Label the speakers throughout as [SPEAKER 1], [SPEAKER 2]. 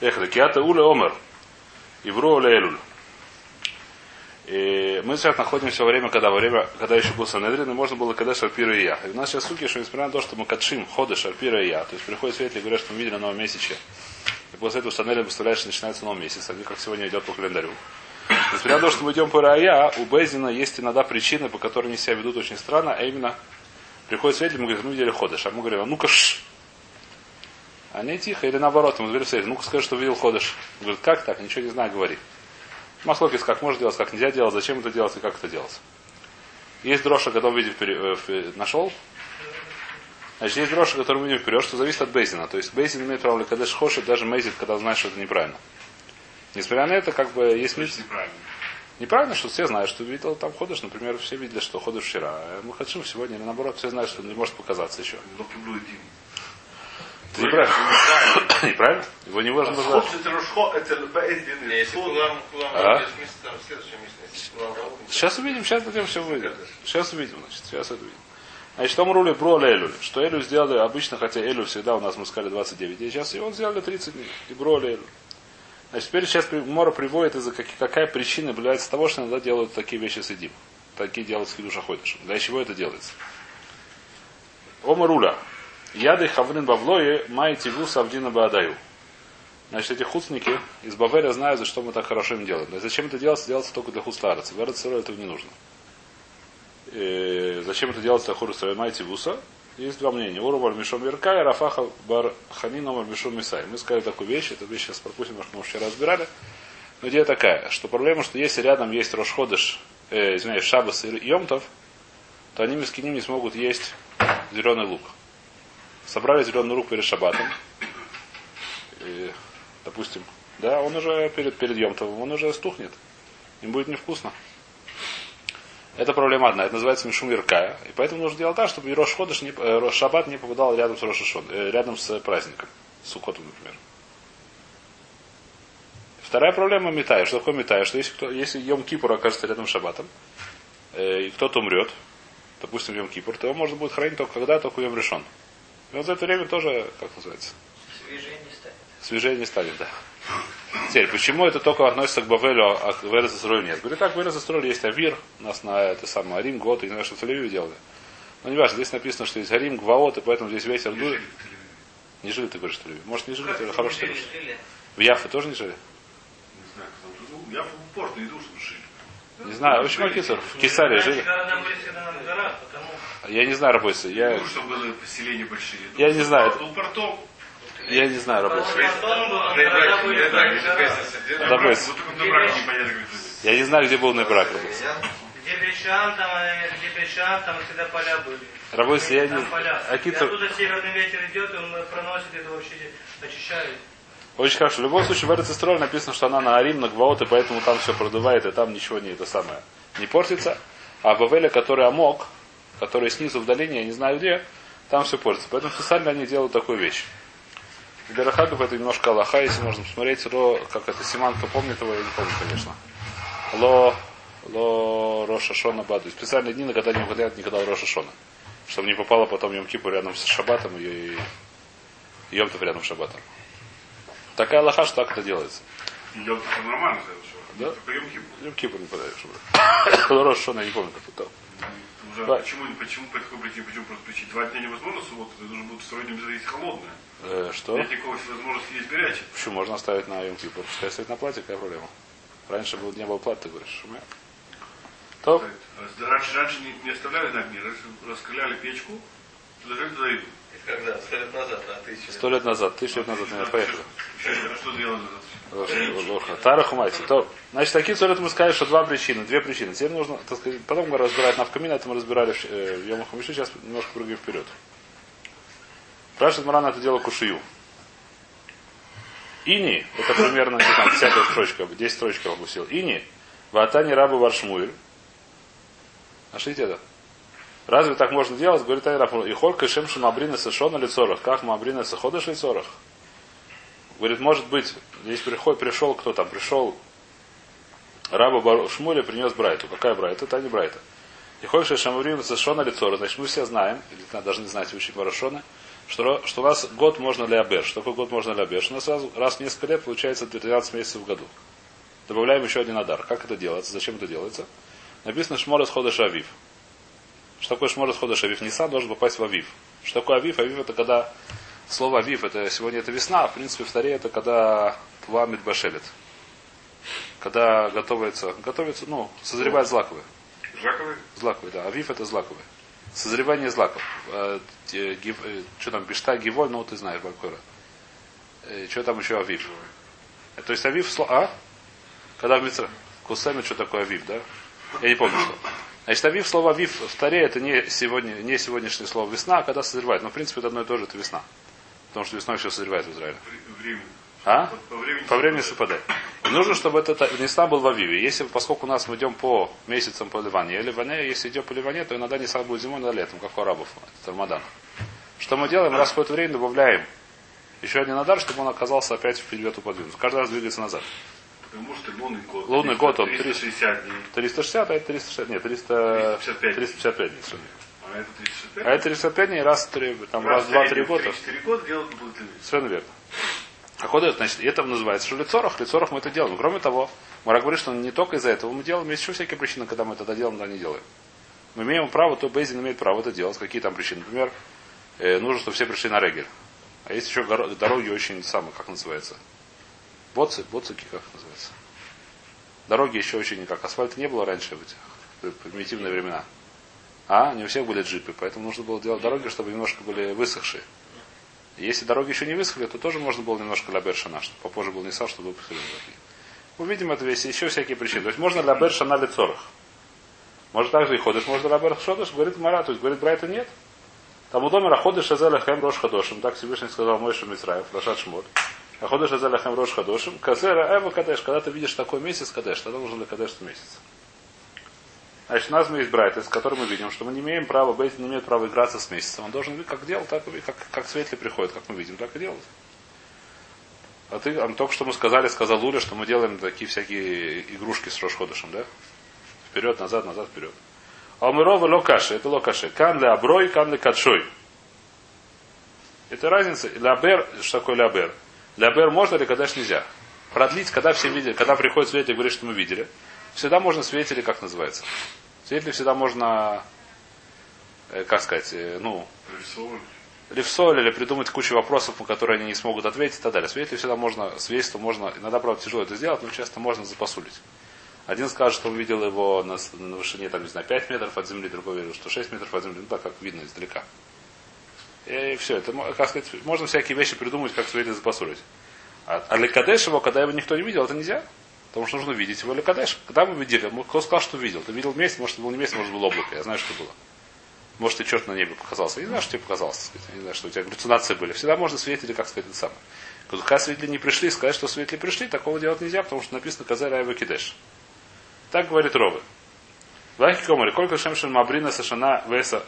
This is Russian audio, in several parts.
[SPEAKER 1] Эхли, киата уля омер. Ибру оля элюль. И мы сейчас находимся во время, когда во время, когда еще был Санедрин, и можно было когда Шарпира и я. И у нас сейчас суки, что несмотря на то, что мы катшим ходы Шарпира и я, то есть приходит свет и говорят, что мы видели новом месяце. И после этого Санедрин представляет, что начинается новый месяц, а как сегодня идет по календарю. Несмотря на то, что мы идем по Рая, у Безина есть иногда причины, по которым они себя ведут очень странно, а именно приходит свет, мы говорим, мы видели ходыш, а мы говорим, а ну-ка ш. Они тихо, или наоборот, мы говорим, свет, ну-ка скажи, что видел ходыш. Говорит, как так, ничего не знаю, говори. Маслокис, как можно делать, как нельзя делать, зачем это делать и как это делать. Есть дроша, который видим вперед, нашел. Значит, есть дроша, который видим вперед, что зависит от Бейзина. То есть Бейзин имеет право, когда шхошит, даже мейзит, когда знаешь, что это неправильно. Несмотря на это, как бы есть миф.
[SPEAKER 2] Неправильно.
[SPEAKER 1] Неправильно, что все знают, что видел там ходишь, например, все видели, что ходишь вчера. А мы хотим сегодня, или наоборот, все знают, что не может показаться еще. Это неправильно. Неправильно? Его не можно назвать.
[SPEAKER 2] Это это
[SPEAKER 1] А? Сейчас увидим, сейчас затем все увидим. Сейчас увидим, значит, сейчас это увидим. Значит, там рули про Элюль. Что Элю сделали обычно, хотя Элю всегда у нас мы сказали 29 дней, сейчас его сделали 30 дней. И бро Элю. Значит, теперь сейчас Мора приводит, из-за как- какая причина является того, что иногда делают такие вещи с Эдим. Такие делают с Хидуша Ходишем. Для чего это делается? Ома руля. Яды хаврин бавлое майти вус авдина баадаю. Значит, эти хуцники из Бавеля знают, за что мы так хорошо им делаем. И зачем это делается? Делается только для хустараца. В этого не нужно. Э, зачем это делается для хурустра майти вуса? Есть два мнения. Уру бар мишом верка и рафаха бар ханина бар мишом мисай. Мы сказали такую вещь, эту вещь сейчас пропустим, потому что мы вчера разбирали. Но идея такая, что проблема, что если рядом есть Рошходыш, э, извиняюсь, Шабас и Йомтов, то они мискиним не смогут есть зеленый лук. Собрали зеленый лук перед Шабатом. И, допустим, да, он уже перед, перед Йомтовым, он уже стухнет. Им будет невкусно. Это проблема одна. Это называется Мишум Иркая. И поэтому нужно делать так, чтобы Рош Ходыш не, э, Рош Шаббат не попадал рядом с Рошашон, э, рядом с праздником. С Сукотом, например. Вторая проблема метая. Что такое метая? Что если, кто, если Йом Кипур окажется рядом с Шаббатом, э, и кто-то умрет, допустим, Йом Кипур, то его можно будет хранить только когда, только Йом решен. И вот за это время тоже, как называется,
[SPEAKER 3] Свежее не станет.
[SPEAKER 1] свежее не станет, да. Теперь, почему это только относится к Бавелю, а к Верезастролю нет? Говорю, так, в Верезастроле есть Авир, у нас на это самое Арим, Год, и не знаю, что в Тель-Авиве делали. Но не важно, здесь написано, что есть Гарим, Гваот, и поэтому здесь ветер дует. Не жили, ты говоришь, что? Может, не жили, это хороший
[SPEAKER 3] жили.
[SPEAKER 1] В Яфе тоже не жили?
[SPEAKER 2] Не знаю, потому что, ну, я в порт не иду, чтобы жили.
[SPEAKER 1] Не знаю, в общем, Акисар, в Кесаре
[SPEAKER 3] Раньше
[SPEAKER 1] жили. Я не знаю, Рабойса, я,
[SPEAKER 2] Ну, чтобы было поселения большие.
[SPEAKER 1] Я не знаю.
[SPEAKER 2] Ну, портов.
[SPEAKER 1] я не знаю, Рабойса. Я не знаю, где был Небрак, Рабойса.
[SPEAKER 3] Где Бешан, там, э, где Бешан, там всегда поля были.
[SPEAKER 1] Рабойса, я не... Акитар...
[SPEAKER 3] оттуда северный ветер идет, он проносит это вообще, очищает.
[SPEAKER 1] Очень хорошо. В любом случае, в Эрцестроль написано, что она на Арим, на Гваот, и поэтому там все продувает, и там ничего не это самое не портится. А Бавеля, который Амок, который снизу в долине, я не знаю где, там все портится. Поэтому специально они делают такую вещь. Дарахагов это немножко Аллаха, если можно посмотреть, ро, как это Симанка помнит его, я не помню, конечно. Ло, ло Роша Шона Баду. Специальные дни, на когда не выходят никогда Роша Шона. Чтобы не попало потом Йом Кипу рядом с Шабатом и Йомтов рядом с Шабатом. Такая лоха, что так это делается.
[SPEAKER 2] Это нормально.
[SPEAKER 1] Да?
[SPEAKER 2] Только Йом
[SPEAKER 1] Кипу не подаешь. Рош Шона, я не помню, как это.
[SPEAKER 2] Уже
[SPEAKER 1] Да.
[SPEAKER 2] почему, почему по причине, почему просто включить? Два дня невозможно субботу, это должно будет строить без есть холодное.
[SPEAKER 1] Э, что?
[SPEAKER 2] Нет никакой возможности есть горячее.
[SPEAKER 1] Почему можно оставить на Йом Кипу? Пускай стоит на платье, какая проблема? Раньше был, не было платы, ты говоришь. То,
[SPEAKER 2] А Раньше, раньше не, не оставляли на огне, раньше раскаляли печку, положили туда еду.
[SPEAKER 3] Когда? Сто лет назад, а ты еще...
[SPEAKER 1] сто лет назад, тысячу лет назад, наверное, поехали.
[SPEAKER 2] Что?
[SPEAKER 1] Лоха. Тара Хумайти. То, значит, такие царят мы сказали, что два причины, две причины. Теперь нужно, так сказать, потом мы разбирать навкамин, это мы разбирали в, э, сейчас немножко прыгаем вперед. Спрашивает Маран это дело кушию. Ини, это примерно, не знаю, десятая строчка, 10 строчек я опустил. Ини, ватани рабы варшмуэль. Нашлите это? Разве так можно делать? Говорит Айраф, и холка шем шамабрина сашона лицорах. Как мабрина саходыш лицорах? Говорит, может быть, здесь приход, пришел кто там, пришел раба Шмуля, принес Брайту. Какая Брайта? Это не Брайта. И хочешь Шамаврим Сашона лицо, значит, мы все знаем, или должны знать учить Барашона, что, что у нас год можно ли абер. Что такое год можно абер? Что у нас сразу раз в несколько лет получается 13 месяцев в году. Добавляем еще один адар. Как это делается? Зачем это делается? Написано шмор хода шавив. Что такое шмор хода шавив? Нисан должен попасть в авив. Что такое авив? Авив это когда слово авив, это сегодня это весна, а в принципе в таре это когда тва башелет. Когда готовится, готовится, ну, созревает злаковые.
[SPEAKER 2] Жаковый?
[SPEAKER 1] Злаковые, да. Авив это злаковые. Созревание злаков. Э, э, гив- э, Что там, бишта, гиволь, ну ты знаешь, Балкора. Что там еще авив? Э, То есть авив, сло- а? Когда в Митсра? Кусами, что такое авив, да? Я не помню, что. Значит, авив, слово авив в таре это не, сегодня, не сегодняшнее слово весна, а когда созревает. Но, в принципе, это одно и то же, это весна. Потому что весной все созревает в Израиле.
[SPEAKER 2] Время.
[SPEAKER 1] А?
[SPEAKER 2] По времени.
[SPEAKER 1] По времени СПД. И нужно, чтобы этот Нисан был в Авиве. Если, поскольку у нас мы идем по месяцам по Ливане, или Ливане, если идем по Ливане, то иногда Нисан будет зимой, иногда летом, как у арабов. Это Рамадан. Что мы делаем? Раз в какое-то время добавляем еще один надар, чтобы он оказался опять вперед подвинут. Каждый раз двигается назад.
[SPEAKER 2] Потому что лунный год.
[SPEAKER 1] Лунный год, он
[SPEAKER 2] 360 дней.
[SPEAKER 1] 360, а это 360, нет, 300,
[SPEAKER 2] 355.
[SPEAKER 1] 355 дней.
[SPEAKER 2] А это 365.
[SPEAKER 1] А это 355 дней раз, в три, там, раз, два, три года.
[SPEAKER 2] 4 года делать будет длинный.
[SPEAKER 1] Совершенно верно. А хода, значит, это называется, что лицорах, лицорах мы это делаем. Кроме того, Мара говорит, что не только из-за этого мы делаем, есть еще всякие причины, когда мы это делаем, да не делаем. Мы имеем право, то Бейзин имеет право это делать. Какие там причины? Например, э, нужно, чтобы все пришли на регель. А есть еще дороги очень самые, как называется? Боцы, боцики, как называется? Дороги еще очень, как асфальта не было раньше в этих в примитивные времена. А, не у всех были джипы, поэтому нужно было делать дороги, чтобы немножко были высохшие. Если дороги еще не высохли, то тоже можно было немножко лабер шана, чтобы попозже был Нисан, чтобы выпустили дороги. Мы видим это весь, еще всякие причины. То есть можно лабер шана лицорах. Может также и ходишь, можно лабер шодыш, говорит Мара, то есть говорит Брайта нет. Там у домера ходишь шазеля хэм рош хадошим, так Всевышний сказал Мойша Мисраев, Рашат Шмот. А ходишь шазеля хэм рош хадошим, казера эва кадеш, когда ты видишь такой месяц кадеш, тогда нужно для кадеш месяц. Значит, нас мы Брайтес, в котором мы видим, что мы не имеем права, Бейт не имеет права играться с месяцем. Он должен как делал, так и как, как светли приходит, как мы видим, так и делать. А ты, а только что мы сказали, сказал Луля, что мы делаем такие всякие игрушки с Рошходышем, да? Вперед, назад, назад, вперед. А мы ровы локаши, это локаши. Кан ли аброй, кан ли катшой. Это разница. Лябер, что такое лябер? Лябер можно или когда нельзя? Продлить, когда все видели, когда приходит свидетель и говорит, что мы видели. Всегда можно свидетели, как называется. Свидетели всегда можно, э, как сказать, э, ну, левсоль или придумать кучу вопросов, на которые они не смогут ответить и так далее. Свидетели всегда можно, свидетельство можно, иногда, правда, тяжело это сделать, но часто можно запосулить. Один скажет, что он видел его на, на вышине, там, не знаю, 5 метров от земли, другой говорит, что 6 метров от земли, ну так, как видно издалека. И все, это, как сказать, можно всякие вещи придумать, как свидетель запосулить. А, а Лекадеш его, когда его никто не видел, это нельзя. Потому что нужно видеть его Лекадеш. Когда мы видели, кто сказал, что видел? Ты видел месяц, может, это был не месяц, может, было облако. Я знаю, что было. Может, ты черт на небе показался. Я не знаю, что тебе показалось. Я не знаю, что у тебя галлюцинации были. Всегда можно свидетели, как сказать, это самое. Когда свидетели не пришли, сказать, что свидетели пришли, такого делать нельзя, потому что написано Казарь Айва Кидеш. Так говорит Ровы. Вахи Комари, сколько шемшин мабрина сашана веса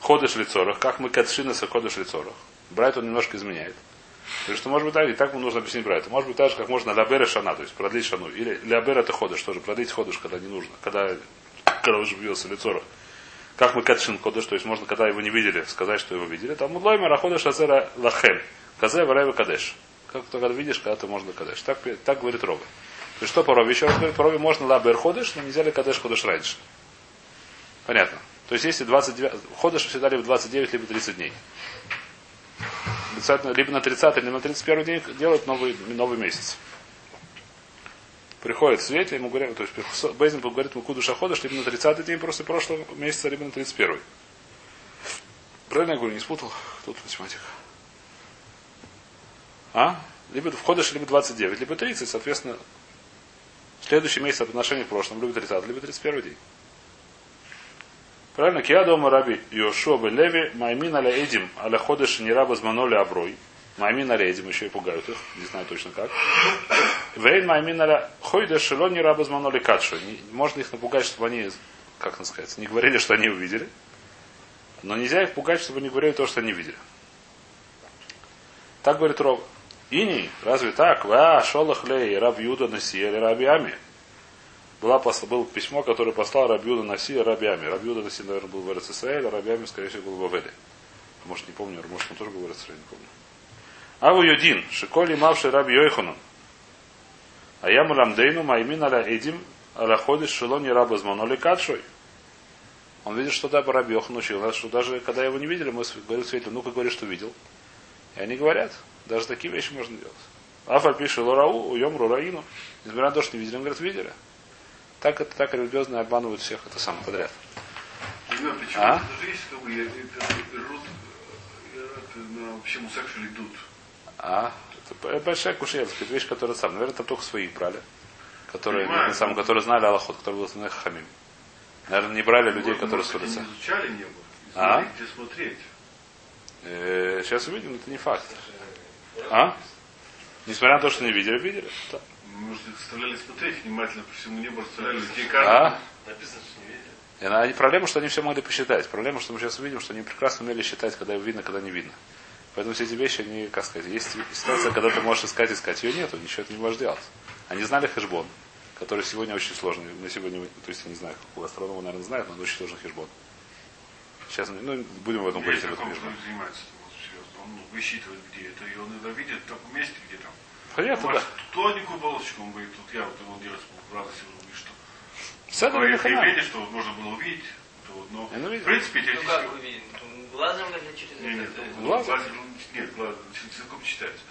[SPEAKER 1] ходыш лицорах, как мы кадшина са ходыш лицорах. Брайт он немножко изменяет. То есть, что может быть так, и так нужно объяснить Брайту. Может быть так же, как можно лябера шана, то есть продлить шану. Или лябер это ходыш, тоже продлить ходыш, когда не нужно. Когда, когда уже бьется лицорах. Как мы кадшин ходыш, то есть можно, когда его не видели, сказать, что его видели. Там мудлой ходыш азера лахем. Казе варайва кадеш. Как ты когда видишь, когда ты можно кадеш. Так, так говорит Ровы. То есть что по Рове? Еще раз говорит, по Рове можно лабер ходыш, но нельзя ли кадеш ходыш раньше. Понятно. То есть если 29, ходыш всегда либо 29, либо 30 дней. Либо на 30, либо на 31 день делают новый, новый месяц. Приходит свет, ему говорят, то есть Бейзин говорит, мы куда ходишь, либо на 30 день после прошлого месяца, либо на 31. Правильно я говорю, не спутал? Тут математика. А? Либо входишь, либо 29, либо 30, соответственно, следующий месяц по отношению к прошлому, либо 30, либо 31 день. Правильно? Кия дома раби бен Леви, Маймин аля Эдим, аля ходыш не раба зманоли аброй. Маймин аля Эдим, еще и пугают их, не знаю точно как. Вейн Маймин аля хойдеш шело не раба зманоли катшу. Не- Можно их напугать, чтобы они, как нам сказать, не говорили, что они увидели. Но нельзя их пугать, чтобы они говорили то, что они видели. Так говорит Ров. Ини, разве так? Ва, шолах лей, раб Юда наси, или раби Ами. Была, было письмо, которое послал Рабиуда Наси Рабиами. Рабиуда Наси, наверное, был в РССР, а Рабиами, скорее всего, был в Авеле. Может, не помню, может, он тоже говорит, что я не помню. Аву Йодин, Шиколи Мавши Раби Йойхану. А я Мурамдейну Маймин Аля Эдим Аля Ходиш Шилони Раба Зманоли Кадшой. Он видит, что да, Раби Йохан учил что даже когда его не видели, мы говорили свидетелю, ну-ка говори, что видел. И они говорят, даже такие вещи можно делать. Афа пишет Лорау, уем Рураину. Несмотря на то, что не видели, он говорит, видели. Так это так религиозно обманывают всех, это самое подряд. А?
[SPEAKER 2] это это- это это.
[SPEAKER 1] А, это большая кушья, сказать, вещь, которая сам. Наверное, там только своих брали. Которые,
[SPEAKER 2] Понимаю,
[SPEAKER 1] на самом, которые знали Аллахот, которые были основных хамим. Наверное, не брали людей,
[SPEAKER 2] Может,
[SPEAKER 1] которые с улицы.
[SPEAKER 2] изучали небо.
[SPEAKER 1] А?
[SPEAKER 2] где смотреть.
[SPEAKER 1] Э, сейчас увидим, это не факт. А? Несмотря на то, что не видели, видели. Да.
[SPEAKER 2] Может, их заставляли смотреть внимательно по всему небу, заставляли людей
[SPEAKER 1] А?
[SPEAKER 2] каждый.
[SPEAKER 3] Написано, что не видели.
[SPEAKER 1] И она- и проблема, что они все могли посчитать. Проблема, что мы сейчас увидим, что они прекрасно умели считать, когда видно, когда не видно. Поэтому все эти вещи, они, как сказать, есть ситуация, когда ты можешь искать, искать. Ее нету, ничего ты не можешь делать. Они знали хэшбон, который сегодня очень сложный. На сегодня, то есть, я не знаю, какого астронома, наверное, знает, но он очень сложный хэшбон. Сейчас, ну, будем в этом говорить об этом
[SPEAKER 2] кто занимается. Он ну, высчитывает, где это, и он иногда видит в таком месте, где там.
[SPEAKER 1] Понятно, да.
[SPEAKER 2] Тоненькую полосочку, он говорит, тут я вот его делать в радости, он говорит, что
[SPEAKER 1] С этого
[SPEAKER 2] такое
[SPEAKER 1] не хана.
[SPEAKER 2] явление, что можно было увидеть. это вот, но,
[SPEAKER 1] ну,
[SPEAKER 2] в принципе,
[SPEAKER 3] Ну
[SPEAKER 2] теоретически...
[SPEAKER 3] как вы видите? Ну, Глазом или через
[SPEAKER 2] Не, нет,
[SPEAKER 3] это?
[SPEAKER 2] ну,
[SPEAKER 1] Глазом?
[SPEAKER 2] глазом, ну, нет, глазом, языком читается.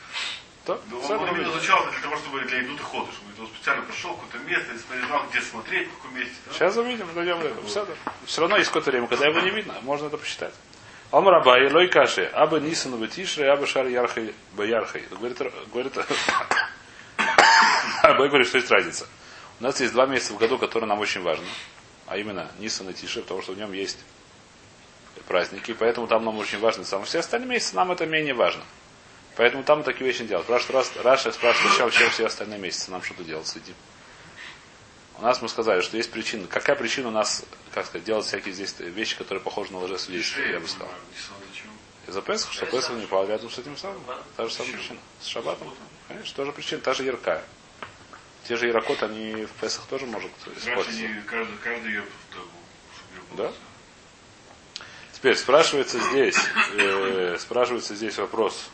[SPEAKER 1] Да, с
[SPEAKER 2] он, он изучал для того, чтобы для идут и ходишь. Он специально пошел в какое-то место, и смотрел, знал, где смотреть, в каком месте. да?
[SPEAKER 1] Сейчас увидим, дойдем до этого. Все, да. Все равно есть какое-то время, когда его не видно, можно это посчитать. Омраба и лой каши, абы нисан бетишре, абы шар ярхай боярхай. Говорит, говорит, Абай говорит, что есть разница. У нас есть два месяца в году, которые нам очень важны. А именно Нисан и Тише, потому что в нем есть праздники, поэтому там нам очень важно. Сам все остальные месяцы нам это менее важно. Поэтому там такие вещи не раз, Раша спрашивает, чем, все остальные месяцы нам что-то делать, сидим. У нас мы сказали, что есть причина. Какая причина у нас, как сказать, делать всякие здесь вещи, которые похожи на лжесвидетельство, я бы сказал. Из-за Песах, что Песах не пал рядом с этим самым. Та же самая причина. С Шабатом. Конечно, тоже причина, та же яркая. Те же ярокот, они в Песах тоже могут испортиться.
[SPEAKER 2] каждый, каждый ее
[SPEAKER 1] Да? Теперь спрашивается здесь, э, спрашивается здесь вопрос.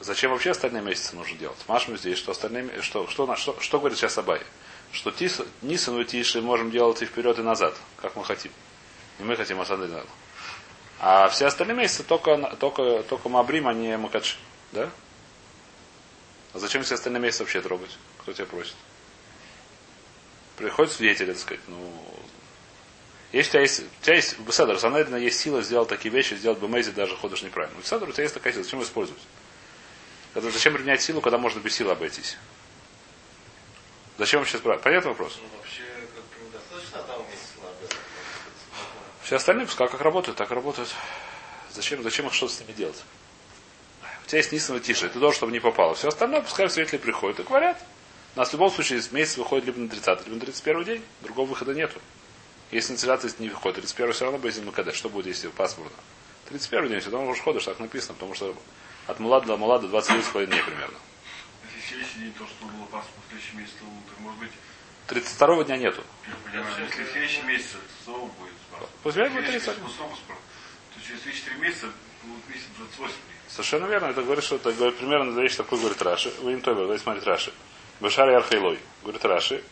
[SPEAKER 1] Зачем вообще остальные месяцы нужно делать? Машем здесь, что остальные, что, что, что, что говорит сейчас Абай? Что тис, Нисан и Тиши можем делать и вперед, и назад, как мы хотим. И мы хотим, а надо. А все остальные месяцы только, только, только Мабрим, а не Макадши. Да? А зачем все остальные месяцы вообще трогать? Кто тебя просит? Приходит свидетель, так сказать, ну, если у тебя есть, у тебя есть Беседр, Санедрина есть сила сделать такие вещи, сделать Бемейзи даже ходишь неправильно. У Беседра у тебя есть такая сила, зачем использовать? Когда, зачем применять силу, когда можно без силы обойтись? Зачем сейчас брать? Понятный вопрос?
[SPEAKER 4] Ну, вообще, как.
[SPEAKER 1] Все остальные, пускай как работают, так работают. Зачем, зачем их что-то с ними делать? У тебя есть и Тише, ты должен, чтобы не попало. Все остальное, пускай свидетели приходят и говорят. У нас в любом случае из месяца выходит либо на 30 либо на 31 день. Другого выхода нету. Если на 30 не выходит, 31 все равно Безин Макадеш. Что будет, если пасмурно? 31 день, все равно уже ходишь, так написано, потому что от Мулада до Мулада 29,5 дней примерно.
[SPEAKER 2] Следующий день то, что было пасмурно, в следующий месяц, то, то, может быть,
[SPEAKER 1] 32 дня нету.
[SPEAKER 2] понимаю, если в следующий месяц снова будет пасмурно.
[SPEAKER 1] Пусть будет
[SPEAKER 2] Следующий
[SPEAKER 1] 31.
[SPEAKER 2] месяц снова пасмурно, то через 3-4 месяца будет месяц 28 дней.
[SPEAKER 1] Совершенно верно. Это говорит, что это говорит, примерно вещь такой говорит Раши. Вы им тоймер, давайте смотреть Раши. Бешар Ярхайлой. Говорит Раши.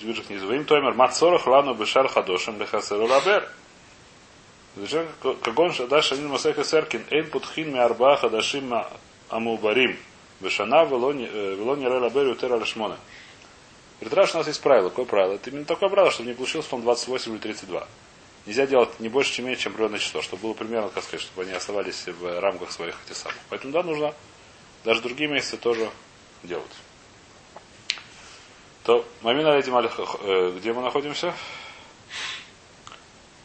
[SPEAKER 1] Ближе к низу. Вы им тоймер. Мацорах лану бешар хадошем лехасеру лабер. Кагон шадаш анин масеха серкин. Эйн путхин ми арба хадашим амубарим. Бешана велони рей лабер ютер алешмона. Говорит Раши, у нас есть правило. Какое правило? Это именно такое правило, чтобы не получилось потом 28 или 32. Нельзя делать не больше, чем меньше, чем природное число, чтобы было примерно, как сказать, чтобы они оставались в рамках своих этих самых. Поэтому да, нужно даже другие месяцы тоже делать. То, Мамина э, где мы находимся?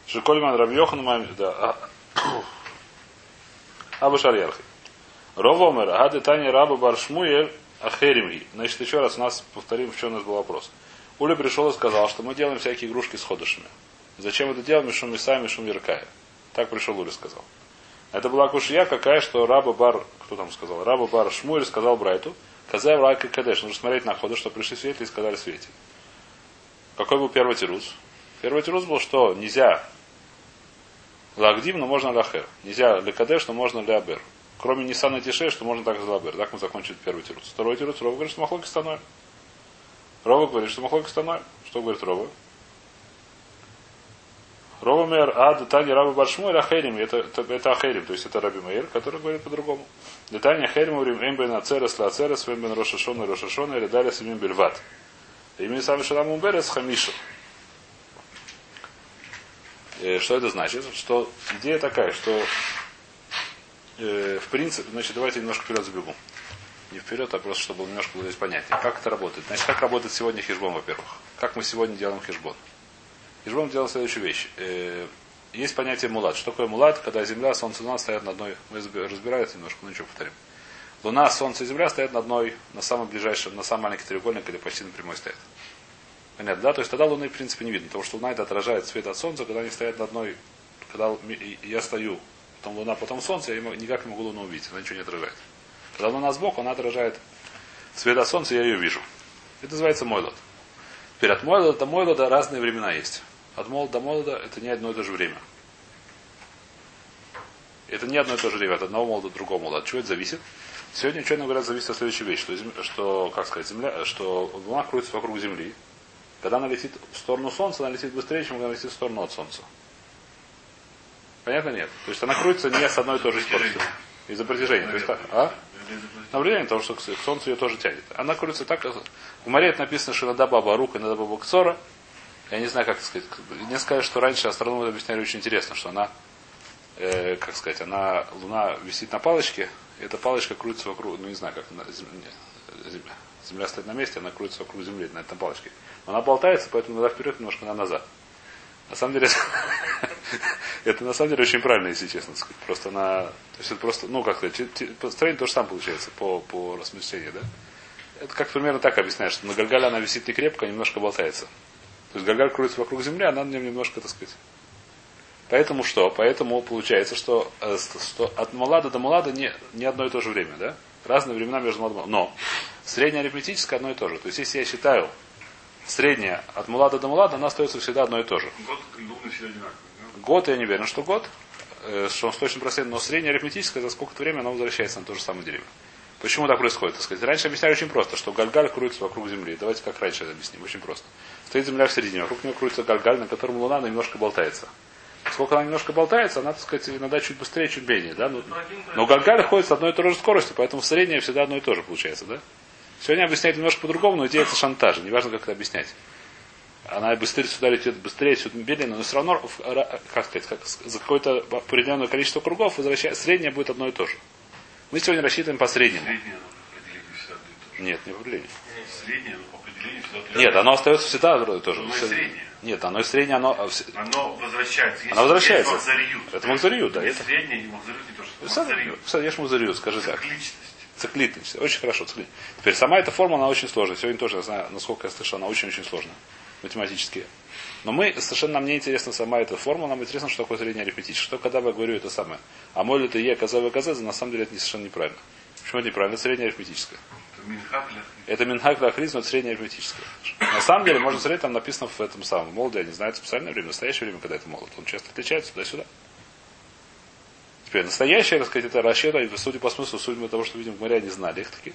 [SPEAKER 1] Шикольман Рабьохан Мамин, да. а- Абу Шарьярхи. Ровомер, Агады Тани Раба Баршмуель Ахеримги. Значит, еще раз нас повторим, в чем у нас был вопрос. Уля пришел и сказал, что мы делаем всякие игрушки с ходышами. Зачем это делаем? Мишум Миса, Мишум Веркая. Так пришел Уля сказал. Это была кушья какая, что Раба Бар, кто там сказал? Раба Бар Шмуэль сказал Брайту, Казай Рак и Кадеш. Нужно смотреть на ходу, что пришли свидетели и сказали свете. Какой был первый тирус? Первый тирус был, что нельзя Лагдим, но можно лахер. Нельзя лекадеш, но можно лябер. Кроме Ниссана Тише, что можно так лабер. Так мы закончили первый тирус. Второй тирус, Рова говорит, что махлоки становим. Рова говорит, что махлоки становим. Что говорит Рова? Рова Мейер, а Детани Раба Баршму или Ахерим, это, это, это Ахерим, то есть это Раби Мейер, который говорит по-другому. Детани Ахерим урим эмбен ацерес ла ацерес, эмбен рошашона и рошашона, или далее семим бельват. Именно сам Шалам Умберес Хамишу. Э, что это значит? Что идея такая, что э, в принципе, значит, давайте немножко вперед забегу. Не вперед, а просто чтобы немножко было здесь понятнее. Как это работает? Значит, как работает сегодня хижбон, во-первых? Как мы сегодня делаем хижбон? Хижбон делает следующую вещь. Э, есть понятие мулат. Что такое мулат? Когда земля, солнце луна стоят на одной... Мы разбирали это немножко, но ничего повторим. Луна, солнце и земля стоят на одной, на самом ближайшем, на самом маленький треугольник или почти на прямой стоят. Понятно, да? То есть тогда Луны, в принципе, не видно, потому что Луна это отражает свет от Солнца, когда они стоят на одной, когда я стою, потом Луна, потом Солнце, я никак не могу Луну увидеть, она ничего не отражает. Когда Луна сбоку, она отражает свет от Солнца, я ее вижу. Это называется Мойлот. Теперь от Мойлода до Мойлода разные времена есть. От Молода до Молода это не одно и то же время. Это не одно и то же время, от одного молода до другого молода. От чего это зависит? Сегодня ученые говорят, зависит от следующей вещи, что, что, как сказать, земля, что Луна крутится вокруг Земли, когда она летит в сторону Солнца, она летит быстрее, чем когда она летит в сторону от Солнца. Понятно? Нет. То есть она крутится не с одной и той же скоростью. Из-за притяжения. То есть, а? На влияние того, что к Солнцу ее тоже тянет. Она крутится так. В море это написано Шинада Баба Рук и Нада Баба Кцора. Я не знаю, как сказать. Мне сказали, что раньше астрономы объясняли очень интересно, что она, э, как сказать, она, Луна висит на палочке, и эта палочка крутится вокруг, ну не знаю, как на земля, земля, земля стоит на месте, она крутится вокруг Земли на этой палочке. Она болтается, поэтому иногда вперед, немножко на назад. На самом деле, это на самом деле очень правильно, если честно сказать. Просто она, то есть это просто, ну как сказать, построение то же самое получается по, по рассмещению, да? Это как примерно так объясняешь, что на Гальгале она висит не крепко, а немножко болтается. То есть Гальгаль крутится вокруг Земли, а она на нем немножко, так сказать. Поэтому что? Поэтому получается, что, э, что от Мулада до Мулада не, не одно и то же время, да? Разные времена между Муладом. Но среднее арифметическое одно и то же. То есть если я считаю средняя от мулада до мулада, она остается всегда одно и то же.
[SPEAKER 2] Год луны всегда одинаковый. Да?
[SPEAKER 1] Год, я не уверен, что год, э, что он с точным процентом, но средняя арифметическая за сколько-то времени она возвращается на то же самое дерево. Почему так происходит? Так сказать, раньше объясняли очень просто, что Гальгаль крутится вокруг Земли. Давайте как раньше это объясним. Очень просто. Стоит Земля в середине, вокруг нее крутится Гальгаль, на котором Луна немножко болтается. Сколько она немножко болтается, она, так сказать, иногда чуть быстрее, чуть менее. Да? Но, но Гальгаль ходит с одной и той же скоростью, поэтому средняя всегда одно и то же получается. Да? Сегодня объясняет немножко по-другому, но идея это шантажа. Неважно, как это объяснять. Она быстрее сюда летит, быстрее сюда медленно, но все равно, как сказать, как, за какое-то определенное количество кругов возвращается, среднее будет одно и то же. Мы сегодня рассчитываем по среднему.
[SPEAKER 2] Среднее оно по определению всегда одно и то же.
[SPEAKER 1] Нет, не по определению.
[SPEAKER 2] Среднее оно по определению всегда.
[SPEAKER 1] Нет, оно остается всегда одно и то же.
[SPEAKER 2] Оно и среднее.
[SPEAKER 1] Нет, оно и среднее, оно... а,
[SPEAKER 2] Оно возвращается. Если
[SPEAKER 1] Оно возвращается.
[SPEAKER 2] Махзариют.
[SPEAKER 1] Это Махзариют, да,
[SPEAKER 2] Есть
[SPEAKER 1] это-
[SPEAKER 2] Среднее и Махзариют не то, что Махзариют.
[SPEAKER 1] Садишь музырю, скажи так.
[SPEAKER 2] Цикличность.
[SPEAKER 1] Циклитность. Очень хорошо. циклит. Теперь сама эта форма, она очень сложная. Сегодня тоже, я знаю, насколько я слышал, она очень-очень сложная. Математически. Но мы, совершенно нам не интересна сама эта форма, нам интересно, что такое среднее арифметическое. Что когда я говорю это самое. А мой ли это Е, Каза, Каза, на самом деле это не совершенно неправильно. Почему это неправильно? Это среднее арифметическое.
[SPEAKER 2] Это Минхак
[SPEAKER 1] Минхак Лахризм, это среднее арифметическое. На самом деле, можно смотреть, там написано в этом самом. Молодое, я не знаю, это специальное время, настоящее время, когда это молод. Он часто отличается туда-сюда. Теперь, настоящее, так сказать, это расчеты, судя по смыслу, судя по тому, что видим в море, они знали их такие.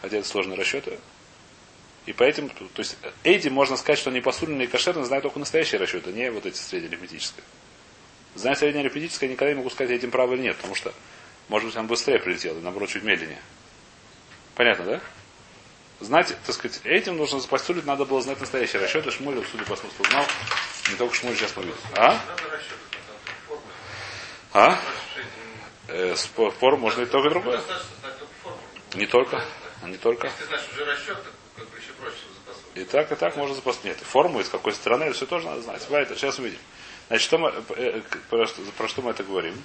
[SPEAKER 1] Хотя это сложные расчеты. И поэтому, то есть, этим можно сказать, что они посульные и кошерные знают только настоящие расчеты, не вот эти среднеарифметические. Зная среднеарифметическое, я никогда не могу сказать, этим право или нет, потому что, может быть, он быстрее прилетел, и наоборот, чуть медленнее. Понятно, да? Знать, так сказать, этим нужно запостулить, надо было знать настоящие расчеты. Шмуль, судя по смыслу, знал. Не только Шмуль сейчас видим. А? А? Э, спор, можно и то, другое.
[SPEAKER 4] только формулу.
[SPEAKER 1] Не только. Не только.
[SPEAKER 4] Если ты знаешь уже расчет, как бы еще проще.
[SPEAKER 1] И так, и так можно запастить. Нет, форму, из какой страны, все тоже надо знать. Бывает, сейчас увидим. Значит, что мы, э, к- про, что- про что мы это говорим?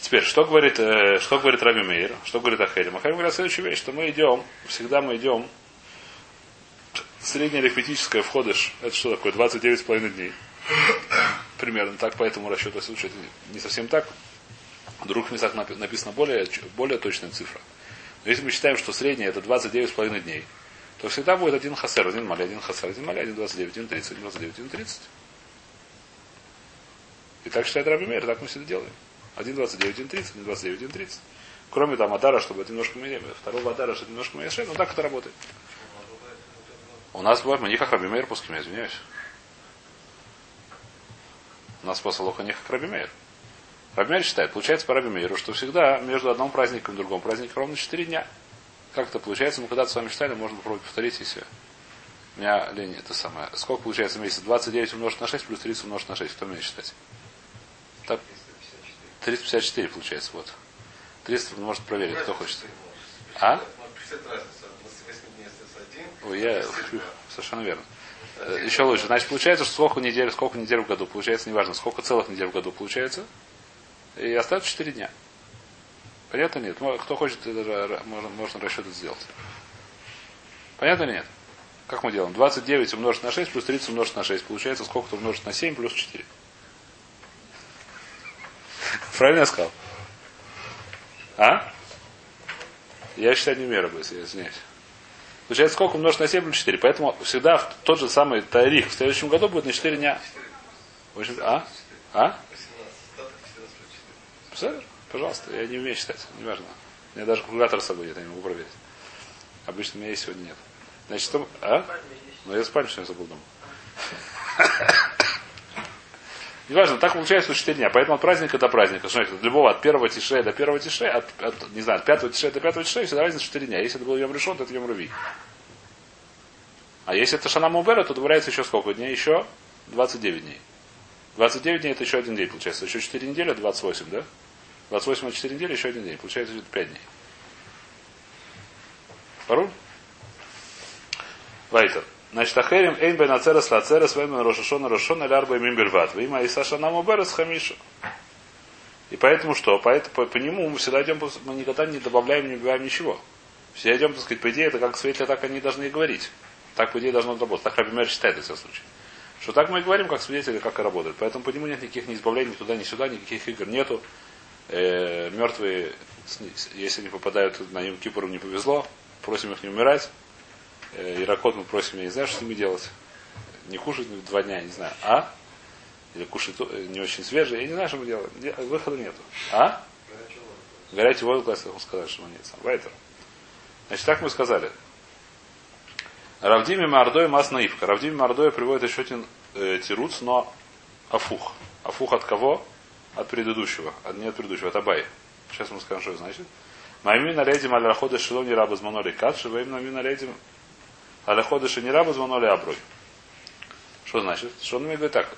[SPEAKER 1] Теперь, что говорит, э, что говорит Раби Мейер? Что говорит Ахерим? Ахерим говорит следующую вещь, что мы идем, всегда мы идем, среднее арифметическое входыш, это что такое, 29,5 дней. Примерно так, по этому расчету, если это не совсем так. В других местах напи- написана более, более точная цифра. Но если мы считаем, что среднее это 29,5 дней, то всегда будет один хасер, один маля, один хасер, один маля, один 29, один 30, один 29, один 30. И так считает Раби Мейер, так мы всегда делаем. 1.29, 1.30, 1.29, 1.30. Кроме там Адара, чтобы это немножко менее, второго Адара, чтобы немножко меньше, но так это работает. У нас бывает, мы не как Раби Мейер пуским, извиняюсь. У нас после Лоха не как Раби Мейер. Раби Мейер считает, получается по Раби Мейеру, что всегда между одним праздником и другим праздником ровно 4 дня. Как это получается? Мы когда-то с вами считали, можно попробовать повторить, если у меня лень это самое. Сколько получается месяц? 29 умножить на 6 плюс 30 умножить на 6. Кто умеет считать? Так, 354 получается, вот. 300 может проверить, кто хочет. А? Ой, я совершенно верно. Э, Еще лучше. Значит, получается, что сколько недель, сколько недель в году получается, неважно, сколько целых недель в году получается. И остается 4 дня. Понятно нет? Кто хочет, это ра- можно, можно расчет сделать. Понятно нет? Как мы делаем? 29 умножить на 6 плюс 30 умножить на 6. Получается сколько-то умножить на 7 плюс 4. Правильно я сказал? А? Я считаю не умею работать, я извиняюсь. Получается, сколько умножить на 7 плюс 4. Поэтому всегда тот же самый тарих в следующем году будет на 4 дня. Общем, а? А? Пожалуйста, я не умею считать, не важно. У меня даже калькулятор с собой нет, я не могу проверить. Обычно у меня есть, сегодня нет. Значит, что... А? Ну, я спать сегодня забыл дома. Неважно, так получается 4 дня. Поэтому от праздника до праздника. Смотрите, от любого, от первого тише до первого тише, от, от, не знаю, от пятого тише до пятого тише, всегда разница 4 дня. Если это был Йом решен, то это Йом Руви. А если это Шана Мубера, то добавляется еще сколько дней? Еще 29 дней. 29 дней это еще один день, получается. Еще 4 недели, 28, да? 28 на 4 недели, еще один день. Получается 5 дней. Пароль? Вайтер. Значит, Ахерим Эйн Бен Ацерес Лацерес Вен Бен Рошашона Рошона Лярба Мим Бельват. Вима и Саша Намуберес Хамиша. И поэтому что? Поэтому, по, по нему мы всегда идем, мы никогда не добавляем, не убиваем ничего. Все идем, так сказать, по идее, это как свидетели, так они должны и говорить. Так, по идее, должно работать. Так Раби Мер считает в этом случае. Что так мы и говорим, как свидетели, как и работает. Поэтому по нему нет никаких ни избавлений ни туда, ни сюда, никаких игр нету. Э, мертвые, если не попадают на Юм Кипуру, не повезло, просим их не умирать. Э, Иракот мы просим, я не знаю, что с ними делать. Не кушать два дня, я не знаю. А? Или кушать э, не очень свежие. Я не знаю, что мы делаем. Де- Выхода нету. А? Горячий класс, я сказать, что нет. Вайтер. Значит, так мы сказали. Равдими Мардой Мас Наивка. Равдими Мардой приводит еще один э, тируц, но афух. Афух от кого? От предыдущего. От, не от предыдущего, от Абай. Сейчас мы скажем, что это значит. Маймин алейдим аля хода шилом не раба зманоли кадши, ваим намин алейдим аля хода ши не раба зманоли аброй. Что значит? Что он мне говорит так.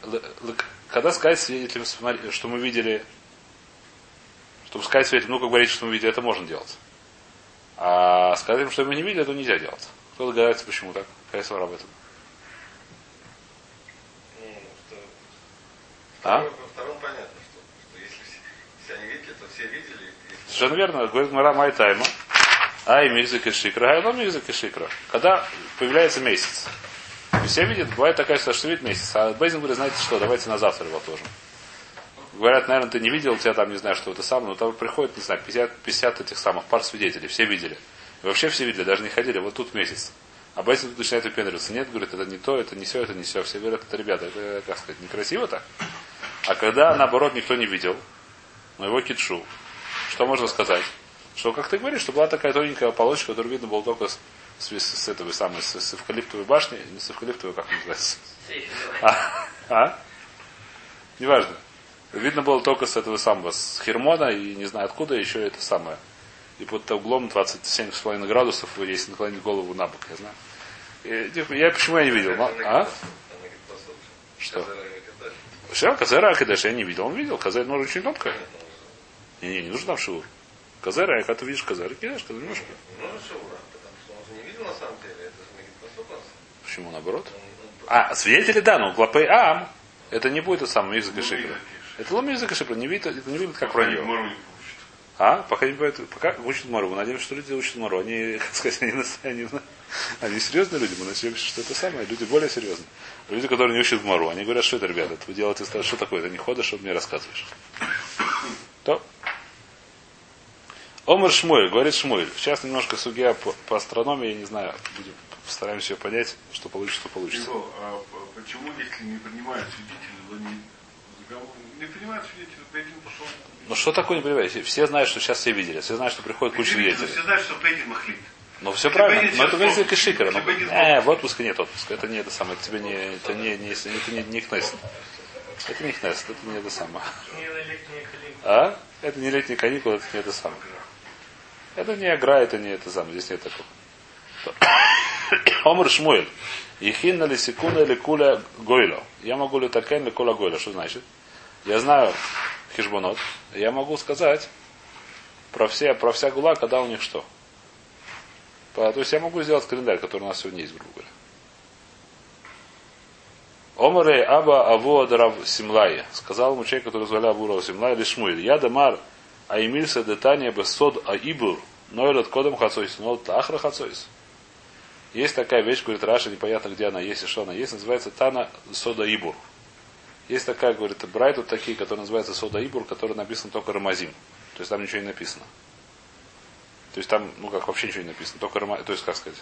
[SPEAKER 1] Когда сказать свидетелям, что мы видели, чтобы сказать свидетелям, ну, как говорить, что мы видели, это можно делать. А сказать им, что мы не видели, это нельзя делать. Кто догадается, почему так? Свара об этом?
[SPEAKER 4] Ну.
[SPEAKER 1] А?
[SPEAKER 4] Втором- Во втором понятно, что, что если, все- если они видели, то все видели.
[SPEAKER 1] Совершенно верно. Говорит Мара Майтайма. Ай, мигзак и шикра. Ай, ну мигзак и шикра. Когда появляется месяц. Все видят, бывает такая ситуация, что видит месяц. А Бейзин говорит, знаете что, давайте на завтра его отложим. Говорят, наверное, ты не видел, тебя там, не знаю, что это самое, но там приходит, не знаю, 50, 50 этих самых пар свидетелей, все видели. И вообще все видели, даже не ходили, вот тут месяц. А Бейзин тут начинает выпендриваться. Нет, говорит, это не то, это не все, это не все. Все говорят, это ребята, это, как сказать, некрасиво так. А когда, наоборот, никто не видел, но его китшу, что можно сказать? Что, как ты говоришь, что была такая тоненькая полосочка, которую видно было только с, с, с этого самой, с, с эвкалиптовой башни, не с эвкалиптовой, как называется? А? а? Неважно. Видно было только с этого самого, с Хермона и не знаю откуда еще это самое. И под углом 27,5 градусов, если наклонить голову на бок, я знаю. И, типа, я почему я не видел? Ма- А? Что? Все, Казера Акадеш я не видел. Он видел. Казер нож очень тонкая. Не, не, не нужно там шиву. Казера, а когда ты видишь Казера, кидаешь, когда немножко.
[SPEAKER 4] Ну, ну, Шаура, потому что он же не видел на самом деле. Это же.
[SPEAKER 1] Почему наоборот? А, свидетели, да, но Клапей Ам, это не будет это самое язык и шикра. Это лом язык и шикра, не видит, это не видит, как вранье. А? Пока не бывает, пока учат Мору. Мы надеемся, что люди учат Мору. Они, как сказать, они, они, они серьезные люди. Мы надеемся, что это самое. Люди более серьезные. Люди, которые не учат Мору, они говорят, что это, ребята, это вы делаете, что такое? Это не ходишь, что мне рассказываешь. То. Омар Шмуэль, говорит Шмуэль. Сейчас немножко судья по, по астрономии, я не знаю, будем, постараемся ее понять, что получится, что получится.
[SPEAKER 2] Его, а почему, если не принимают свидетелей, не Не принимают свидетелей, Бейдин пошел.
[SPEAKER 1] Ну что такое не понимаете? Все знают, что сейчас все видели. Все знают, что приходит куча свидетелей.
[SPEAKER 2] Все знают, что Бейдин махлит.
[SPEAKER 1] Ну все
[SPEAKER 2] Если
[SPEAKER 1] правильно. Но это
[SPEAKER 2] сейчас
[SPEAKER 1] выглядит
[SPEAKER 2] в
[SPEAKER 1] как шикара.
[SPEAKER 2] отпуске, если Бейдин в
[SPEAKER 1] э, в отпуске нет отпуска. Это не это самое. Это тебе не, это не, не, это не, не Кнессет. Это не Кнессет, это не это самое. А? Это не летние каникулы, это не это самое. Это не игра, это не это самое. Здесь нет такого. Омр Шмуэль. Ихинна ли секуна или куля гойло. Я могу ли такен или куля гойло. Что значит? Я знаю хижбонот. Я могу сказать про все, про вся гула, когда у них что. То есть я могу сделать календарь, который у нас сегодня есть, грубо говоря. Омаре Аба Аво Дарав Симлай. Сказал ему человек, который звали Абу Рав Симлай, или Шмуэль. Я Дамар Аймильса Детания Бесод Аибур. נולד קודם חצות. נולד אחר חצות. Есть такая вещь, говорит Раши, непонятно где она есть и что она есть, называется תנא סוד העיבור. Есть такая, говорит, Брайт, вот такие, которые называются סוד העיבור, которые написаны только רמזים. То есть там ничего не написано. То есть там, ну как, вообще ничего не написано, только רמזים. То есть, как сказать.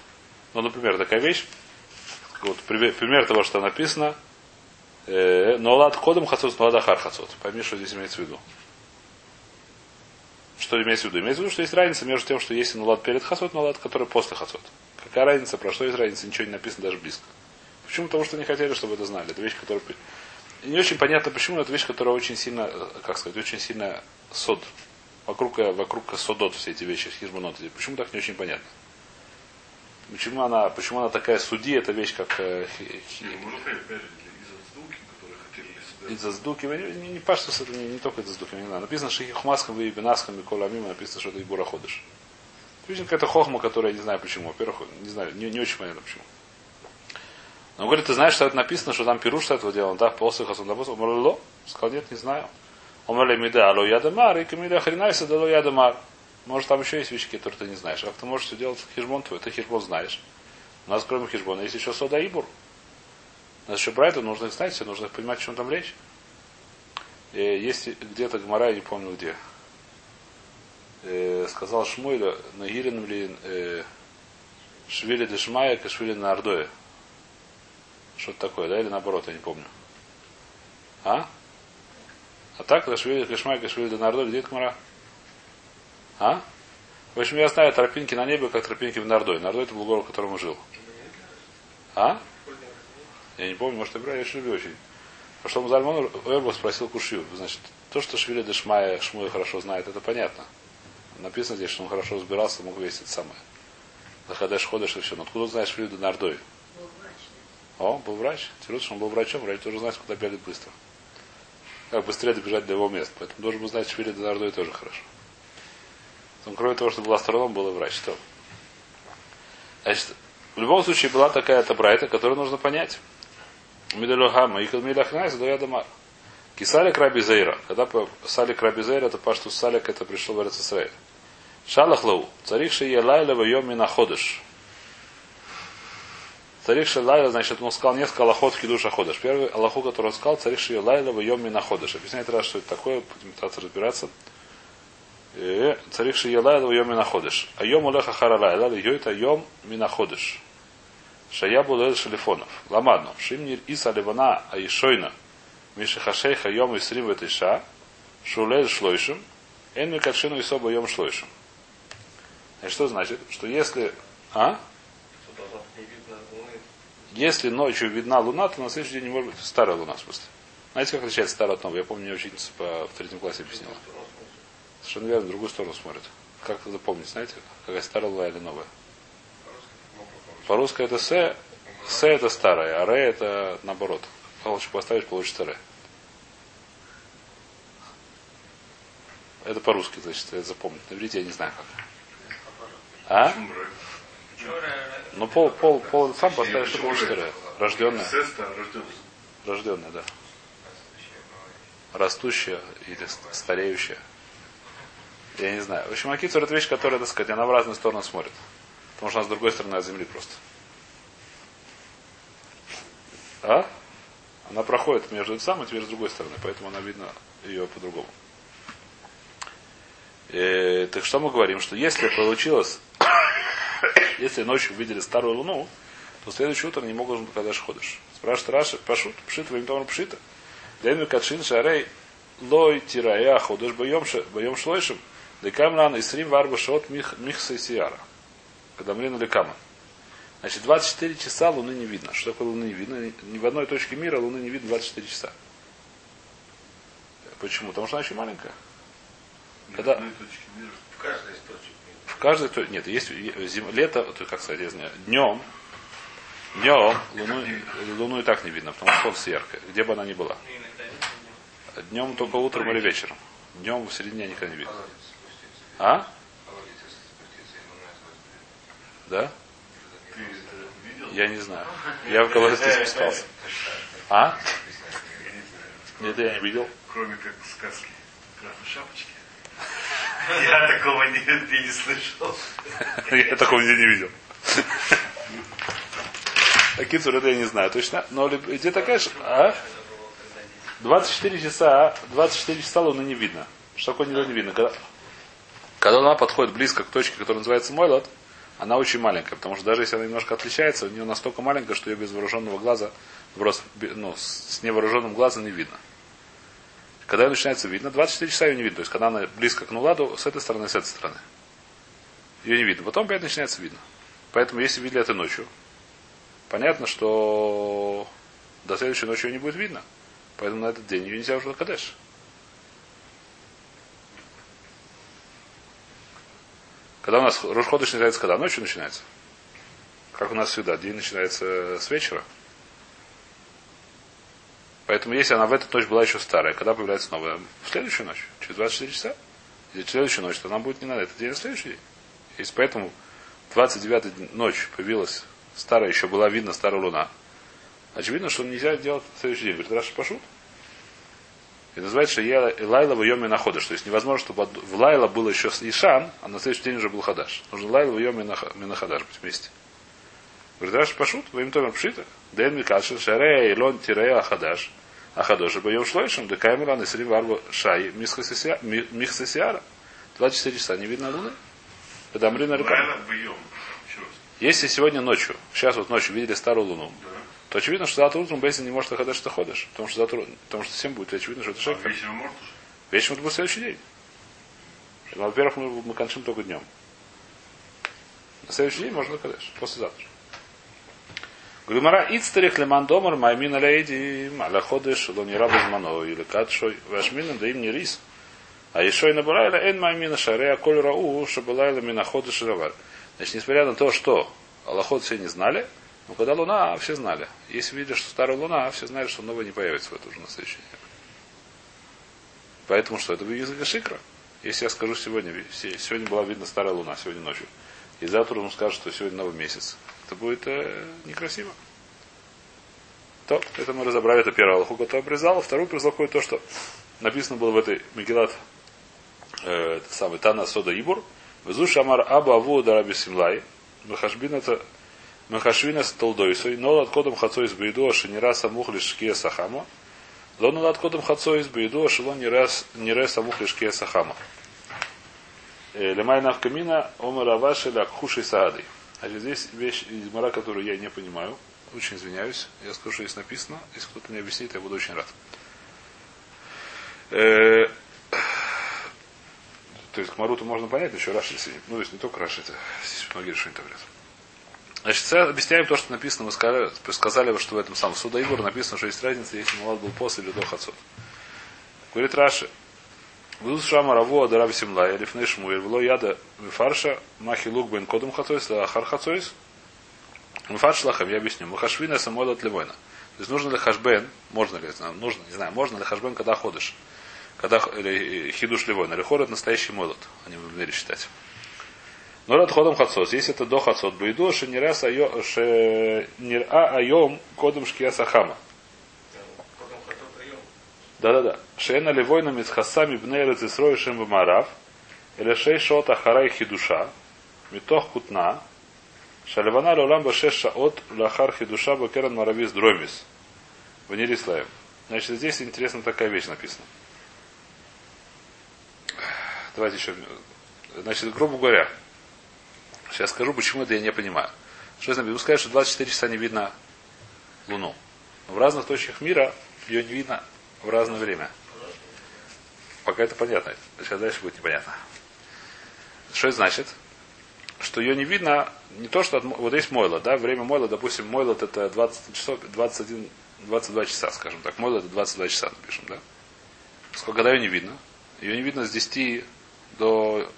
[SPEAKER 1] Ну, например, такая вещь, вот пример, того, что написано, э, נולד קודם חצות, נולד אחר חצות. Пойми, что здесь имеется в виду. Что имеется в виду? Имеется в виду, что есть разница между тем, что есть нулад перед хасот, нулад, который после хасот. Какая разница, про что есть разница, ничего не написано даже близко. Почему? Потому что не хотели, чтобы это знали. Это вещь, которая... Не очень понятно, почему, но это вещь, которая очень сильно, э, как сказать, очень сильно сод. Вокруг, э, вокруг содот все эти вещи, хижбонот. Почему так не очень понятно? Почему она, почему она такая суди, это вещь, как э, хи- хи-
[SPEAKER 2] Можно понять, опять же, из-за сдуки, которые хотели для себя.
[SPEAKER 1] Из-за сдуки, не, не, паштус, это не, не только из-за сдуки, не знаю. Написано, что их маскам и бенаскам и коламим, написано, что это и бура ходишь. Видно, какая-то хохма, которая не знаю почему. Во-первых, не знаю, не, не очень понятно почему. Но он говорит, ты знаешь, что это написано, что там пируш с этого делал, да, после хасун да после. Он сказал, нет, не знаю. Он говорит, мида, алло ядамар, и камиля хренайся, да алло ядамар. Может, там еще есть вещи, которые ты не знаешь. А как ты можешь все делать хижбон твой? Ты хижбон знаешь. У нас, кроме хижбона, есть еще сода ибур. У нас еще брайта, нужно их знать, нужно понимать, о чем там речь. И есть где-то Гмара, я не помню где. Э, сказал Шмуэля, Нагирин ли э, Швили Дешмая, Кашвили на Ардое. Что-то такое, да, или наоборот, я не помню. А? А так, Кашвили Кашмая, Кашвили на Ардое, где это Гмара? А? В общем, я знаю тропинки на небе, как тропинки в Нардой. Нардой это был город, в котором он жил. А? Я не помню, может, я брал, я очень. Пошел Музальман Эрбов спросил Кушью. Значит, то, что Швили Дешмая Шмуя хорошо знает, это понятно. Написано здесь, что он хорошо разбирался, мог весить самое. Захадеш ходишь и все. Но откуда знает Швили Нардой? О, был врач. Интересно, что он был врачом. Врач тоже знает, куда бегать быстро. Как быстрее добежать до его места. Поэтому должен был знать Швили Нардой тоже хорошо. Он, кроме того, что был астроном, был и врач. Что? Значит, в любом случае была такая-то брайта, которую нужно понять. Мидалюхама и Кадмиляхнайс до Ядама. Кисалик Раби Зейра. Когда Салик Раби Зейра, это пашту Салик, это пришел в Израиль. Шалах Лау. Царих Шиелайла в Йоми находишь. Царих Шиелайла, значит, он сказал несколько аллахот в Кидуша ходишь. Первый аллаху, который он сказал, царих Шиелайла в Йоми находишь. Объясняет раз, что это такое, будем пытаться разбираться. Э, Царих Шиелайла в Йоми находишь. А Йом Улеха Харалайла, Йой это Йом Минаходишь. Шаябу лел шелефонов. Ламадно. Шимнир Иса Ливана Аишойна. Мишахашей Хайом Исрим Ветиша. Шулель Шлойшим. Эн Микатшину и Соба Йом Шлойшим. Значит, что значит? Что если... А? Если ночью видна луна, то на следующий день не может быть старая луна, в смысле. Знаете, как отличается старая от новой? Я помню, мне учительница по, в третьем классе объяснила. Совершенно верно, в другую сторону смотрит. Как это запомнить, знаете? Какая старая луна или новая? По-русски это се, се это старое, а ре это наоборот. Лучше поставишь, получится ре. Это по-русски, значит, это запомнить. На я не знаю как. А? Ну, пол, пол, пол сам поставишь, что получится ре. Рожденная. Рожденная, да. Растущая или стареющая. Я не знаю. В общем, Акицур это вещь, которая, так сказать, она в разные стороны смотрит. Потому что она с другой стороны от земли просто. А? Она проходит между и теперь с другой стороны, поэтому она видно ее по-другому. Э, так что мы говорим, что если получилось, если ночью увидели старую луну, то следующее утро не могут когда ходишь. Спрашивает Раша, пашут, пшит, им пшита. Дэн Катшин Шарей Лой Тирая Ходыш Боем Шлойшим Лекам Ран Исрим Варба Шот Михса и Сиара. Когда Мрина Лекама. Значит, 24 часа Луны не видно. Что такое Луны не видно? Ни в одной точке мира Луны не видно 24 часа. Почему? Потому что она очень маленькая. Когда...
[SPEAKER 4] В каждой из точек мира.
[SPEAKER 1] В каждой то нет, есть зим, лето, то, как сказать, я знаю, днем, днем луну, луну и так не видно, потому что солнце яркое, где бы она ни была. Днем только утром или вечером. Днем в середине никогда не видно. А?
[SPEAKER 4] Колодец спуститься, ему назвать.
[SPEAKER 1] Да?
[SPEAKER 2] Ты это видел?
[SPEAKER 1] Я не знаю. Я в колодец не спускался. А? Нет, я не видел.
[SPEAKER 2] Кроме как в сказке Красной Шапочки. Я такого нигде не слышал.
[SPEAKER 1] Я такого нигде не видел. А Кицур, это я не знаю точно. Но где такая... А? 24 часа, 24 часа луны не видно. Что такое не видно? Когда, когда луна подходит близко к точке, которая называется Мойлот, она очень маленькая, потому что даже если она немножко отличается, у нее настолько маленькая, что ее без вооруженного глаза, ну, с невооруженным глазом не видно. Когда ее начинается видно, 24 часа ее не видно. То есть, когда она близко к Нуладу, с этой стороны, с этой стороны. Ее не видно. Потом опять начинается видно. Поэтому, если видели это ночью, понятно, что до следующей ночи ее не будет видно. Поэтому на этот день ее нельзя уже кадеш. Когда у нас Рушходыш начинается когда? Ночью начинается. Как у нас всегда, день начинается с вечера. Поэтому если она в эту ночь была еще старая, когда появляется новая? В следующую ночь, через 24 часа. Или в следующую ночь, то она будет не на этот день, а на следующий день. Если поэтому 29 ночь появилась старая, еще была видна старая луна. Очевидно, что нельзя делать в следующий день. Говорит, Раша Пашут. И называется, я Лайла в Йоме находишь. То есть невозможно, чтобы в Лайла был еще Ишан, а на следующий день уже был Хадаш. Нужно Лайла в Йоме Минахадаш быть вместе. Говорит, Раша Пашут, во имя Томер Пшита, Дэн Микашин, Шарея, Илон, Тирея, Ахадаш, Ахадоша, Боем Шлойшем, Декаймеран, Исрим, Варбу, Шай, Михсесиара. 24 часа не видно луны. Это Амрина Рукам.
[SPEAKER 2] Правильно? Бьем. Еще раз.
[SPEAKER 1] Если сегодня ночью, сейчас вот ночью видели старую луну,
[SPEAKER 2] Да.
[SPEAKER 1] То очевидно, что завтра утром Бейзин не может ходить, что ходишь. Потому что завтра, потому что всем будет очевидно, что это
[SPEAKER 2] А
[SPEAKER 1] шекер.
[SPEAKER 2] вечером может уже?
[SPEAKER 1] Вечером это будет следующий день. Ну, во-первых, мы, мы кончим только днем. На следующий день можно кадеш, послезавтра. Гумара ицтарих леман домар маймин алейди аля ходеш лони рабу змано или катшой вашминам да им не рис. А еще и набирайла эн маймина шарея коль рау шабалайла мина ходеш равар. Значит, несмотря на то, что Аллахот все не знали, но когда луна, все знали. Если видишь, что старая луна, все знали, что новая не появится в эту же на. Поэтому что? Это язык шикра. Если я скажу сегодня, се- сегодня была видна старая луна, сегодня ночью, и завтра он скажет, что сегодня новый месяц, это будет э, некрасиво. То, это мы разобрали, это первое Аллаху, который обрезал. Второй происходит то, что написано было в этой Мегилат, э, самый Тана Сода Ибур, Везу Шамар Аба Аву Дараби Симлай, Махашбин это Махашвина с Толдойсой, но над кодом Хацой из Бейду, Шинира Самух Лишкия Сахама, Лону над кодом Хацой из Бейду, Шилон Нире Самух Лишкия Сахама. Э, Лемай Навкамина, Омар Аваши Лакхуши Саади. Значит, здесь вещь из Мара, которую я не понимаю. Очень извиняюсь. Я скажу, что здесь написано. Если кто-то мне объяснит, я буду очень рад. Э, То есть Маруту можно понять, еще Раши, ну, то есть не только Раши, это здесь многие решения говорят. Значит, це- объясняем то, что написано, мы сказали, сказали, что в этом самом Суда Игор написано, что есть разница, если Мулад был после или до Хацот. Говорит Раши, Вуз Шама Раву Адараби Симлай, Лифней Шмуэль, Вло Яда Мифарша, Махи Лук Бен Кодум Хацойс, Ахар Хацойс, Мифарш Лахам, я объясню, Махашвина Самойл от Левойна. То есть нужно ли хашбен, можно ли, нужно, не знаю, можно ли хашбен, когда ходишь, когда или, хидуш левойна, или хорот настоящий молот, они в мире считать. Но рад ходом хацос. Если это до хацот, бейду, шенирас шенира айом кодом шкия сахама. Да-да-да. Шена левойна митхасами бнейлет исрой шем бамарав. Или шей шот ахарай хидуша. Митох кутна. Шалевана леолам башеш шаот лахар хидуша бакеран маравис дромис. В Нерислаем. Значит, здесь интересно такая вещь написана. Давайте еще. Значит, грубо говоря, сейчас скажу, почему это я не понимаю. Что значит, вы сказать, что 24 часа не видно Луну. Но в разных точках мира ее не видно в разное время. Пока это понятно. Сейчас дальше будет непонятно. Что это значит? Что ее не видно, не то, что от, вот есть мойло, да, время мойла, допустим, мойло это 20 часов, 21, 22 часа, скажем так. Мойло это 22 часа, напишем, да? Сколько, когда ее не видно? Ее не видно с 10 до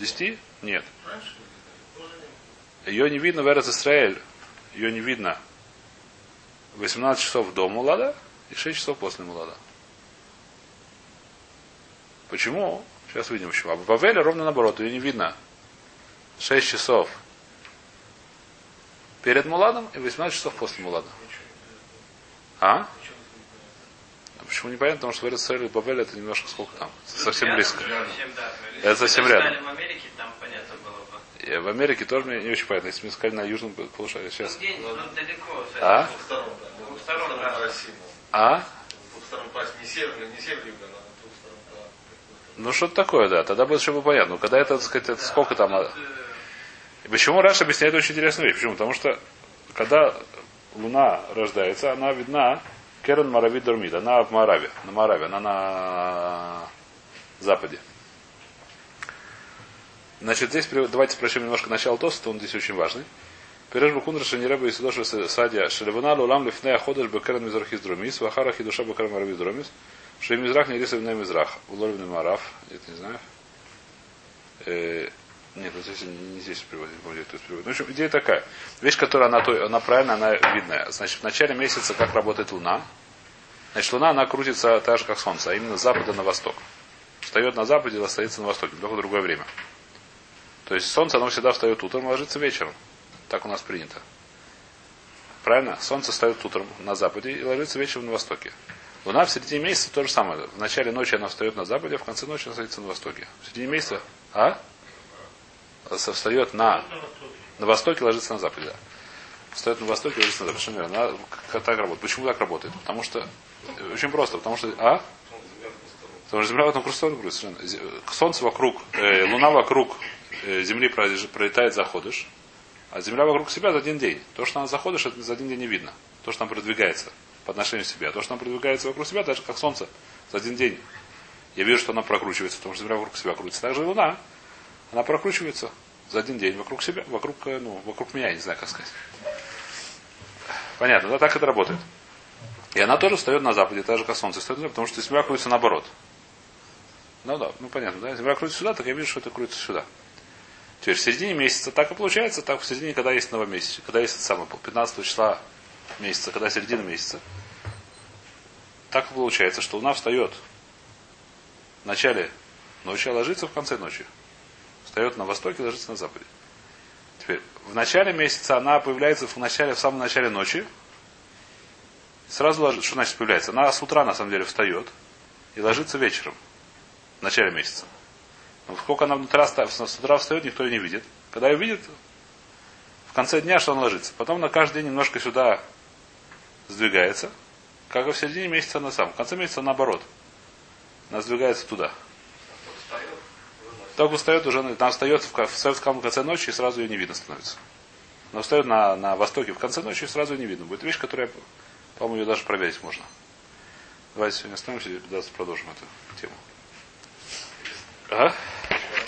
[SPEAKER 1] 10? Нет. Ее не видно в Эрец Исраэль. Ее не видно 18 часов до Мулада и 6 часов после Мулада. Почему? Сейчас увидим почему. А в Бавеле ровно наоборот, ее не видно. 6 часов перед Муладом и 18 часов после Мулада. А? а почему непонятно? Потому что в Эрицель и Бавель это немножко сколько там? Совсем близко. Это совсем рядом.
[SPEAKER 5] В Америке там понятно было бы.
[SPEAKER 1] И в Америке тоже мне не очень понятно. Если мы искали на южном полушарии сейчас.
[SPEAKER 5] Далеко.
[SPEAKER 1] А? А?
[SPEAKER 4] Но.
[SPEAKER 1] Ну что-то такое, да. Тогда будет еще бы понятно. Ну, когда это, так сказать, это сколько там. а? И почему Раша объясняет очень интересную вещь? Почему? Потому что когда Луна рождается, она видна Керен Маравид Дормид. Она в Мараве. На Мараве. Она на западе. Значит, здесь давайте прочтем немножко начало Тоста, он здесь очень важный. Переш букун шанираба и судоша садия шелевана лулам лифнея ходыш бекерен мизрах из дромис, вахарах и душа бекерен маравид дромис, что и мизрах не рисовый на мизрах, уловленный мараф, это не знаю. Э, нет, вот здесь не, не здесь приводит, не помню, кто приводит. Ну, в общем, идея такая. Вещь, которая она, то- она правильная, она видная. Значит, в начале месяца как работает Луна. Значит, Луна, она крутится так же, как Солнце, а именно с запада на восток. Встает на западе, остается на востоке, только другое время. То есть Солнце, оно всегда встает утром, ложится вечером. Так у нас принято. Правильно? Солнце встает утром на западе и ложится вечером на востоке. Луна в середине месяца то же самое. В начале ночи она встает на западе, а в конце ночи она садится на востоке. В середине месяца, а? Встает на, на востоке, ложится на западе. Да. Встает на востоке, ложится на западе. Совершенно верно. Она так работает. Почему так работает? Потому что э, очень просто. Потому что, а? Потому что Земля в крутится. совершенно. Зе- Солнце вокруг, э, Луна вокруг э, Земли пролеж- пролетает заходыш, а Земля вокруг себя за один день. То, что она заходишь, это за один день не видно. То, что она продвигается по отношению к себе. А то, что она продвигается вокруг себя, даже как Солнце, за один день. Я вижу, что она прокручивается, потому что Земля вокруг себя крутится. Так же и Луна. Она прокручивается за один день вокруг себя, вокруг, э, ну, вокруг меня, я не знаю, как сказать. Понятно, да, так это работает. И она тоже встает на западе, так же, как Солнце встает на западе, потому что Земля крутится наоборот. Ну да, ну понятно, да? Земля крутится сюда, так я вижу, что это крутится сюда. Теперь в середине месяца так и получается, так в середине, когда есть новомесяц, когда есть это самое, 15 числа месяца, когда середина месяца, так и получается, что Луна встает в начале ночи, а ложится в конце ночи. Встает на востоке, ложится на западе. Теперь, в начале месяца она появляется в начале, в самом начале ночи. Сразу ложится. Что значит появляется? Она с утра, на самом деле, встает и ложится вечером. В начале месяца. Но сколько она внутри с утра встает, никто ее не видит. Когда ее видит, в конце дня, что она ложится. Потом на каждый день немножко сюда сдвигается. Как и в середине месяца она сам. В конце месяца наоборот. Она сдвигается туда. Только встает уже, там встает в, встает в конце ночи и сразу ее не видно становится. Но встает на, на востоке в конце ночи и сразу ее не видно. Будет вещь, которая, по-моему, ее даже проверить можно. Давайте сегодня остановимся и продолжим эту тему. Uh-huh.